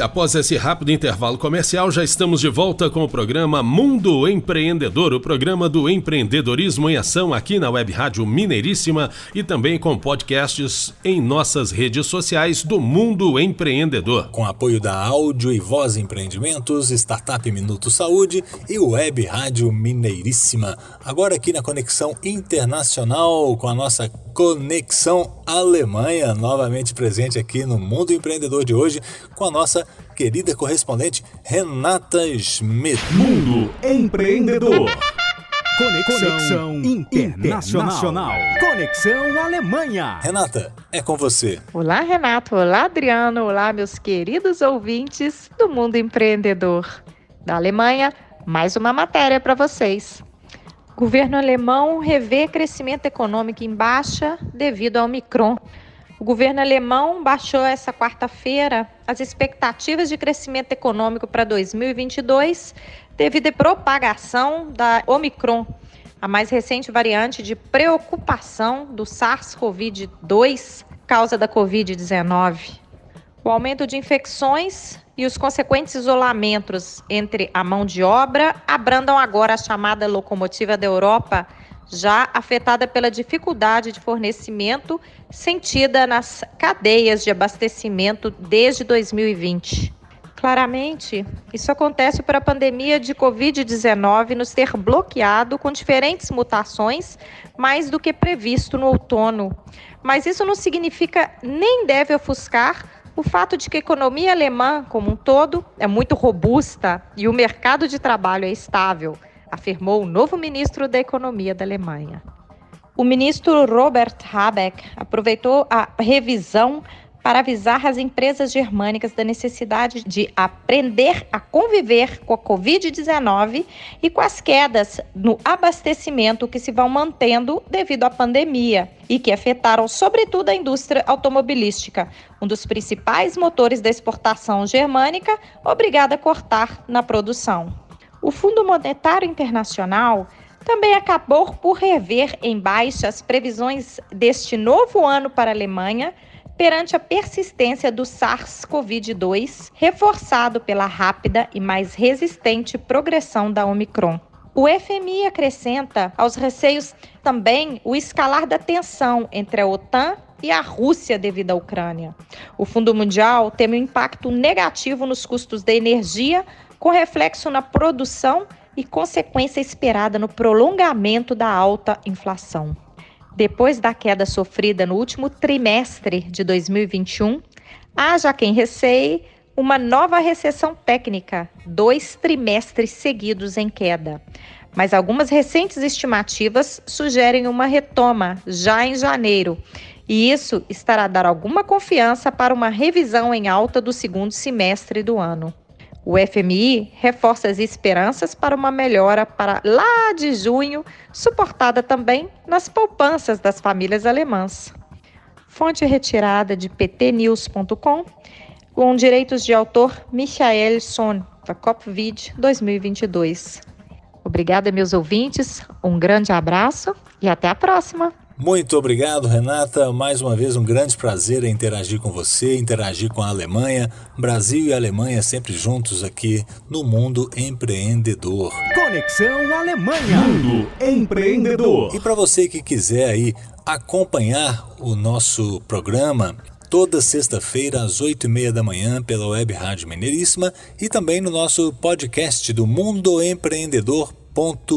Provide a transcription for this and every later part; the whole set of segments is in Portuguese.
Após esse rápido intervalo comercial, já estamos de volta com o programa Mundo Empreendedor, o programa do empreendedorismo em ação aqui na Web Rádio Mineiríssima e também com podcasts em nossas redes sociais do Mundo Empreendedor. Com apoio da Áudio e Voz Empreendimentos, Startup Minuto Saúde e Web Rádio Mineiríssima. Agora aqui na Conexão Internacional com a nossa Conexão Alemanha, novamente presente aqui no Mundo Empreendedor de hoje com a nossa querida correspondente Renata Schmidt. Mundo Empreendedor. Conexão, Conexão internacional. internacional. Conexão Alemanha. Renata, é com você. Olá, Renato. Olá, Adriano. Olá, meus queridos ouvintes do Mundo Empreendedor. Da Alemanha, mais uma matéria para vocês. Governo alemão revê crescimento econômico em baixa devido ao Omicron. O governo alemão baixou essa quarta-feira as expectativas de crescimento econômico para 2022 devido à propagação da Omicron, a mais recente variante de preocupação do SARS-CoV-2, causa da Covid-19. O aumento de infecções e os consequentes isolamentos entre a mão de obra abrandam agora a chamada locomotiva da Europa, já afetada pela dificuldade de fornecimento sentida nas cadeias de abastecimento desde 2020. Claramente, isso acontece por a pandemia de Covid-19 nos ter bloqueado com diferentes mutações mais do que previsto no outono. Mas isso não significa nem deve ofuscar o fato de que a economia alemã, como um todo, é muito robusta e o mercado de trabalho é estável, afirmou o novo ministro da Economia da Alemanha. O ministro Robert Habeck aproveitou a revisão para avisar as empresas germânicas da necessidade de aprender a conviver com a Covid-19 e com as quedas no abastecimento que se vão mantendo devido à pandemia e que afetaram sobretudo a indústria automobilística, um dos principais motores da exportação germânica, obrigada a cortar na produção. O Fundo Monetário Internacional também acabou por rever em baixa as previsões deste novo ano para a Alemanha perante a persistência do SARS-CoV-2, reforçado pela rápida e mais resistente progressão da Omicron. O FMI acrescenta aos receios também o escalar da tensão entre a OTAN e a Rússia devido à Ucrânia. O Fundo Mundial teme um impacto negativo nos custos da energia, com reflexo na produção e consequência esperada no prolongamento da alta inflação. Depois da queda sofrida no último trimestre de 2021, haja quem receie uma nova recessão técnica, dois trimestres seguidos em queda. Mas algumas recentes estimativas sugerem uma retoma já em janeiro, e isso estará a dar alguma confiança para uma revisão em alta do segundo semestre do ano. O FMI reforça as esperanças para uma melhora para lá de junho, suportada também nas poupanças das famílias alemãs. Fonte retirada de ptnews.com, com direitos de autor Michael Son, da COPVID 2022. Obrigada, meus ouvintes, um grande abraço e até a próxima! Muito obrigado, Renata. Mais uma vez, um grande prazer em interagir com você, interagir com a Alemanha. Brasil e Alemanha sempre juntos aqui no Mundo Empreendedor. Conexão Alemanha. Mundo Empreendedor. E para você que quiser aí acompanhar o nosso programa, toda sexta-feira às oito e meia da manhã pela Web Rádio Mineiríssima e também no nosso podcast do Mundo Empreendedor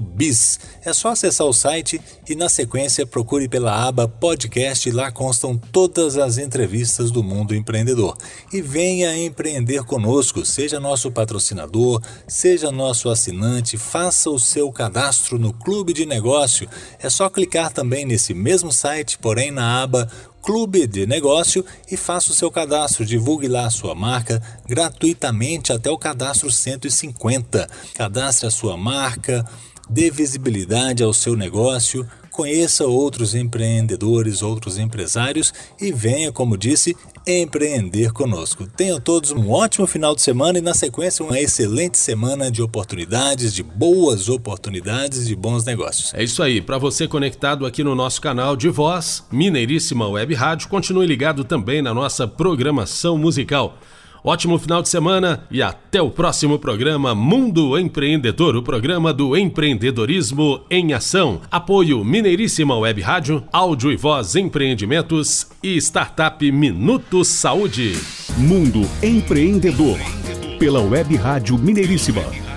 Biz. É só acessar o site e na sequência procure pela aba podcast lá constam todas as entrevistas do mundo empreendedor. E venha empreender conosco, seja nosso patrocinador, seja nosso assinante, faça o seu cadastro no Clube de Negócio. É só clicar também nesse mesmo site, porém na aba Clube de Negócio e faça o seu cadastro. Divulgue lá a sua marca gratuitamente até o cadastro 150. Cadastre a sua marca, dê visibilidade ao seu negócio, conheça outros empreendedores, outros empresários e venha, como disse, empreender conosco. Tenham todos um ótimo final de semana e, na sequência, uma excelente semana de oportunidades, de boas oportunidades, de bons negócios. É isso aí. Para você conectado aqui no nosso canal de voz, Mineiríssima Web Rádio, continue ligado também na nossa programação musical. Ótimo final de semana e até o próximo programa Mundo Empreendedor, o programa do empreendedorismo em ação. Apoio Mineiríssima Web Rádio, Áudio e Voz Empreendimentos e Startup Minuto Saúde. Mundo Empreendedor, pela Web Rádio Mineiríssima.